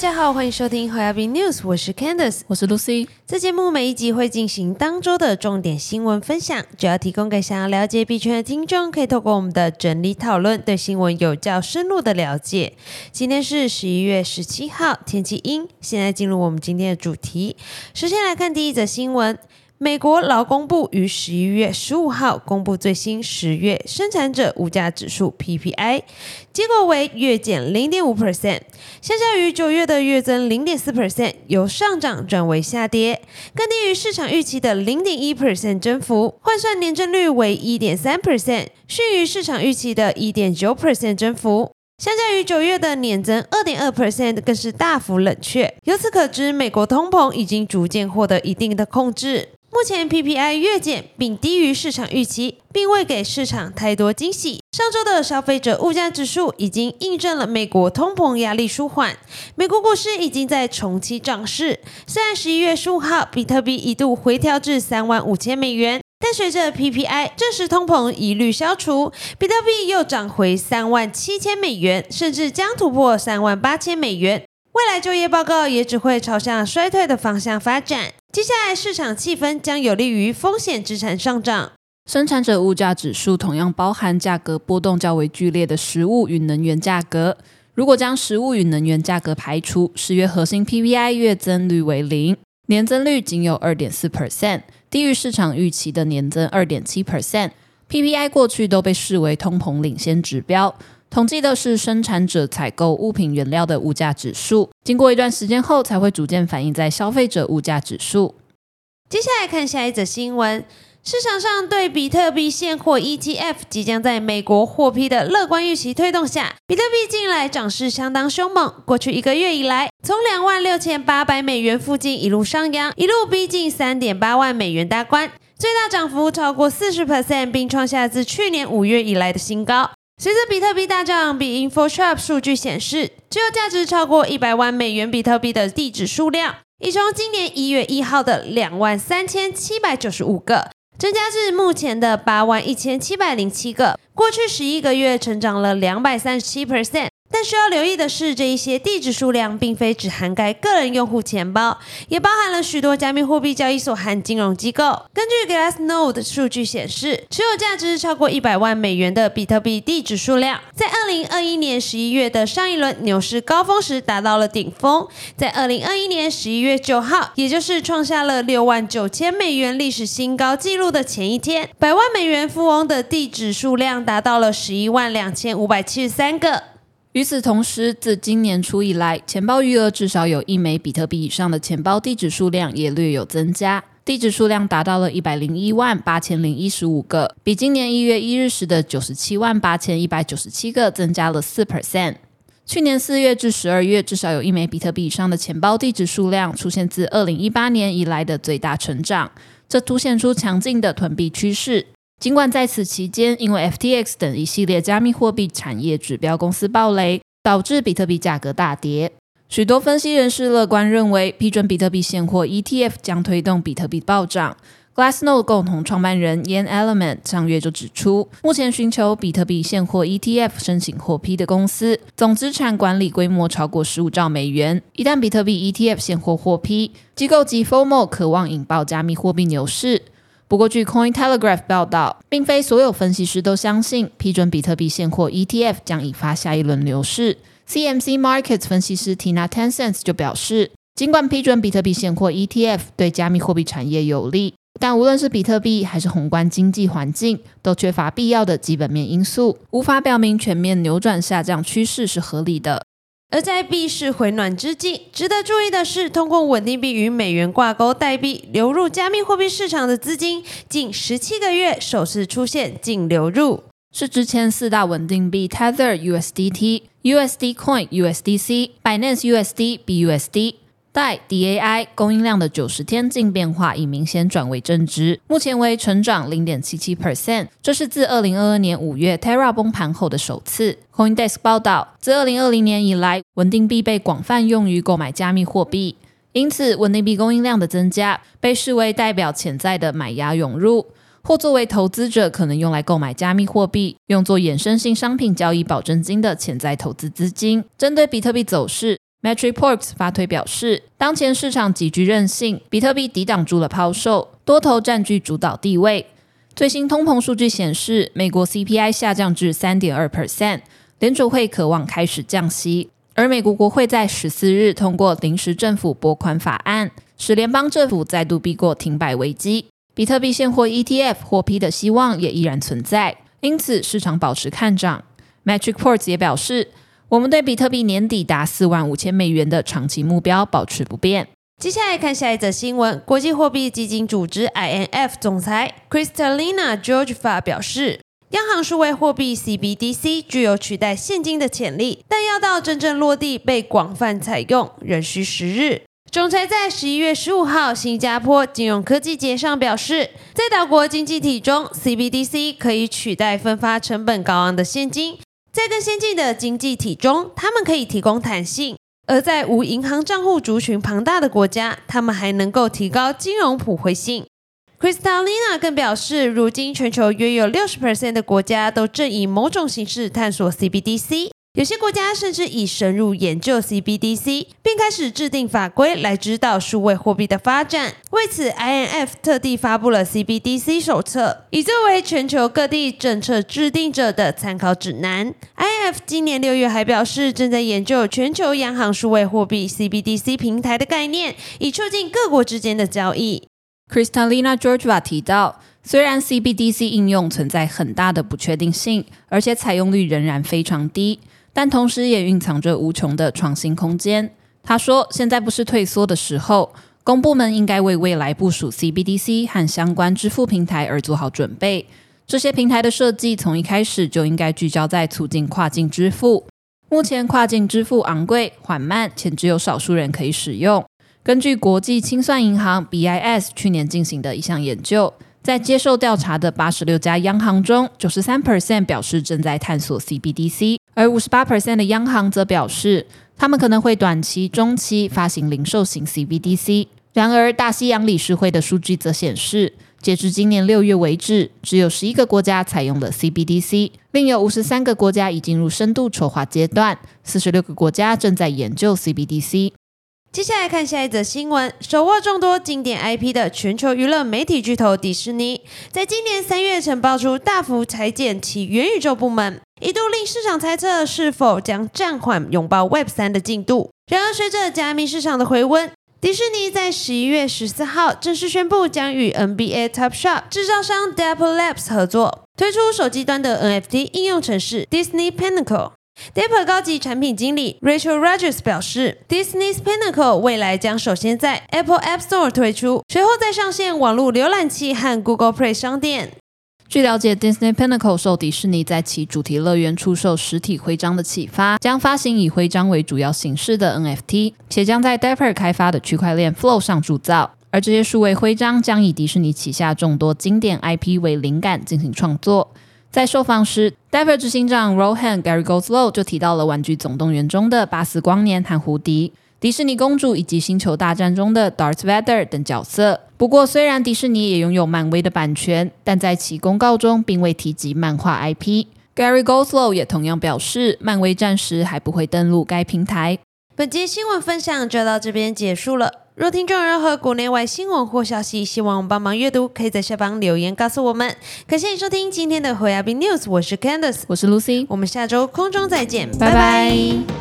家好，欢迎收听 h o y a b News，我是 Candice，我是 Lucy。这节目每一集会进行当周的重点新闻分享，主要提供给想要了解币圈的听众，可以透过我们的整理讨论，对新闻有较深入的了解。今天是十一月十七号，天气阴。现在进入我们今天的主题，首先来看第一则新闻。美国劳工部于十一月十五号公布最新十月生产者物价指数 PPI，结果为月减零点五 percent，相较于九月的月增零点四 percent，由上涨转为下跌，更低于市场预期的零点一 percent 增幅，换算年增率为一点三 percent，逊于市场预期的一点九 percent 增幅。相较于九月的年增二点二 percent，更是大幅冷却。由此可知，美国通膨已经逐渐获得一定的控制。目前 PPI 月减并低于市场预期，并未给市场太多惊喜。上周的消费者物价指数已经印证了美国通膨压力舒缓，美国股市已经在重启涨势。虽然十一月十五号比特币一度回调至三万五千美元，但随着 PPI 正式通膨疑虑消除，比特币又涨回三万七千美元，甚至将突破三万八千美元。未来就业报告也只会朝向衰退的方向发展。接下来市场气氛将有利于风险资产上涨。生产者物价指数同样包含价格波动较为剧烈的食物与能源价格。如果将食物与能源价格排除，十月核心 PPI 月增率为零，年增率仅有二点四 percent，低于市场预期的年增二点七 percent。PPI 过去都被视为通膨领先指标。统计的是生产者采购物品原料的物价指数，经过一段时间后，才会逐渐反映在消费者物价指数。接下来看下一则新闻：市场上对比特币现货 ETF 即将在美国获批的乐观预期推动下，比特币近来涨势相当凶猛。过去一个月以来，从两万六千八百美元附近一路上扬，一路逼近三点八万美元大关，最大涨幅超过四十 percent，并创下自去年五月以来的新高。随着比特币大涨，比 InfoTrap 数据显示，持有价值超过一百万美元比特币的地址数量，已从今年一月一号的两万三千七百九十五个，增加至目前的八万一千七百零七个。过去十一个月，成长了两百三十七 percent。但需要留意的是，这一些地址数量并非只涵盖个人用户钱包，也包含了许多加密货币交易所和金融机构。根据 Glassnode 的数据显示，持有价值超过一百万美元的比特币地址数量，在二零二一年十一月的上一轮牛市高峰时达到了顶峰。在二零二一年十一月九号，也就是创下了六万九千美元历史新高纪录的前一天，百万美元富翁的地址数量达到了十一万两千五百七十三个。与此同时，自今年初以来，钱包余额至少有一枚比特币以上的钱包地址数量也略有增加，地址数量达到了一百零一万八千零一十五个，比今年一月一日时的九十七万八千一百九十七个增加了四 percent。去年四月至十二月，至少有一枚比特币以上的钱包地址数量出现自二零一八年以来的最大成长，这凸显出强劲的囤币趋势。尽管在此期间，因为 FTX 等一系列加密货币产业指标公司暴雷，导致比特币价格大跌，许多分析人士乐观认为，批准比特币现货 ETF 将推动比特币暴涨。Glassnode 共同创办人 Yan Element 上月就指出，目前寻求比特币现货 ETF 申请获批的公司，总资产管理规模超过十五兆美元。一旦比特币 ETF 现货获批，机构及 FOMO 渴望引爆加密货币牛市。不过，据 Coin Telegraph 报道，并非所有分析师都相信批准比特币现货 ETF 将引发下一轮牛市。CMC Markets 分析师 Tina Tencent 就表示，尽管批准比特币现货 ETF 对加密货币产业有利，但无论是比特币还是宏观经济环境，都缺乏必要的基本面因素，无法表明全面扭转下降趋势是合理的。而在币市回暖之际，值得注意的是，通过稳定币与美元挂钩代币流入加密货币市场的资金，近十七个月首次出现净流入，是之前四大稳定币 Tether USDT、USD Coin USDC、Binance USD BUSD。代 DAI 供应量的九十天净变化已明显转为正值，目前为成长零点七七 percent，这是自二零二二年五月 Terra 崩盘后的首次。CoinDesk 报道，自二零二零年以来，稳定币被广泛用于购买加密货币，因此稳定币供应量的增加被视为代表潜在的买压涌入，或作为投资者可能用来购买加密货币、用作衍生性商品交易保证金的潜在投资资金。针对比特币走势。Matrixports 发推表示，当前市场极具韧性，比特币抵挡住了抛售，多头占据主导地位。最新通膨数据显示，美国 CPI 下降至三点二 percent，联储会渴望开始降息。而美国国会在十四日通过临时政府拨款法案，使联邦政府再度避过停摆危机。比特币现货 ETF 获批的希望也依然存在，因此市场保持看涨。Matrixports 也表示，我们对比特币年底达四万五千美元的长期目标保持不变。接下来看下一则新闻，国际货币基金组织 INF 总裁 Kristalina Georgieva 表示。央行数位货币 CBDC 具有取代现金的潜力，但要到真正落地被广泛采用，仍需时日。总裁在十一月十五号新加坡金融科技节上表示，在岛国经济体中，CBDC 可以取代分发成本高昂的现金。在更先进的经济体中，他们可以提供弹性；而在无银行账户族群庞大的国家，他们还能够提高金融普惠性。Kristalina 更表示，如今全球约有六十 percent 的国家都正以某种形式探索 CBDC，有些国家甚至已深入研究 CBDC，并开始制定法规来指导数位货币的发展。为此，INF 特地发布了 CBDC 手册，以作为全球各地政策制定者的参考指南。INF 今年六月还表示，正在研究全球央行数位货币 CBDC 平台的概念，以促进各国之间的交易。Kristalina Georgeva 提到，虽然 CBDC 应用存在很大的不确定性，而且采用率仍然非常低，但同时也蕴藏着无穷的创新空间。他说：“现在不是退缩的时候，公部门应该为未来部署 CBDC 和相关支付平台而做好准备。这些平台的设计从一开始就应该聚焦在促进跨境支付。目前跨境支付昂贵、缓慢，且只有少数人可以使用。”根据国际清算银行 BIS 去年进行的一项研究，在接受调查的八十六家央行中，九十三 percent 表示正在探索 CBDC，而五十八 percent 的央行则表示，他们可能会短期、中期发行零售型 CBDC。然而，大西洋理事会的数据则显示，截至今年六月为止，只有十一个国家采用了 CBDC，另有五十三个国家已进入深度筹划阶段，四十六个国家正在研究 CBDC。接下来看下一则新闻：手握众多经典 IP 的全球娱乐媒体巨头迪士尼，在今年三月曾爆出大幅裁减其元宇宙部门，一度令市场猜测是否将暂缓拥抱 Web 三的进度。然而，随着加密市场的回温，迪士尼在十一月十四号正式宣布将与 NBA Top Shop 制造商 Dapper Labs 合作，推出手机端的 NFT 应用程式 Disney Pinnacle。Dapper 高级产品经理 Rachel Rogers 表示，Disney's Pinnacle 未来将首先在 Apple App Store 推出，随后再上线网络浏览器和 Google Play 商店。据了解，Disney Pinnacle 受迪士尼在其主题乐园出售实体徽章的启发，将发行以徽章为主要形式的 NFT，且将在 Dapper 开发的区块链 Flow 上铸造。而这些数位徽章将以迪士尼旗下众多经典 IP 为灵感进行创作。在受访时，Dapper 执行长 Rohan Gary Goslow 就提到了《玩具总动员》中的巴斯光年和胡迪、迪士尼公主以及《星球大战》中的 Darth Vader 等角色。不过，虽然迪士尼也拥有漫威的版权，但在其公告中并未提及漫画 IP。Gary Goslow 也同样表示，漫威暂时还不会登陆该平台。本节新闻分享就到这边结束了。若听众有任何国内外新闻或消息，希望我们帮忙阅读，可以在下方留言告诉我们。感谢你收听今天的回亚宾 News，我是 Candice，我是 Lucy，我们下周空中再见，拜拜。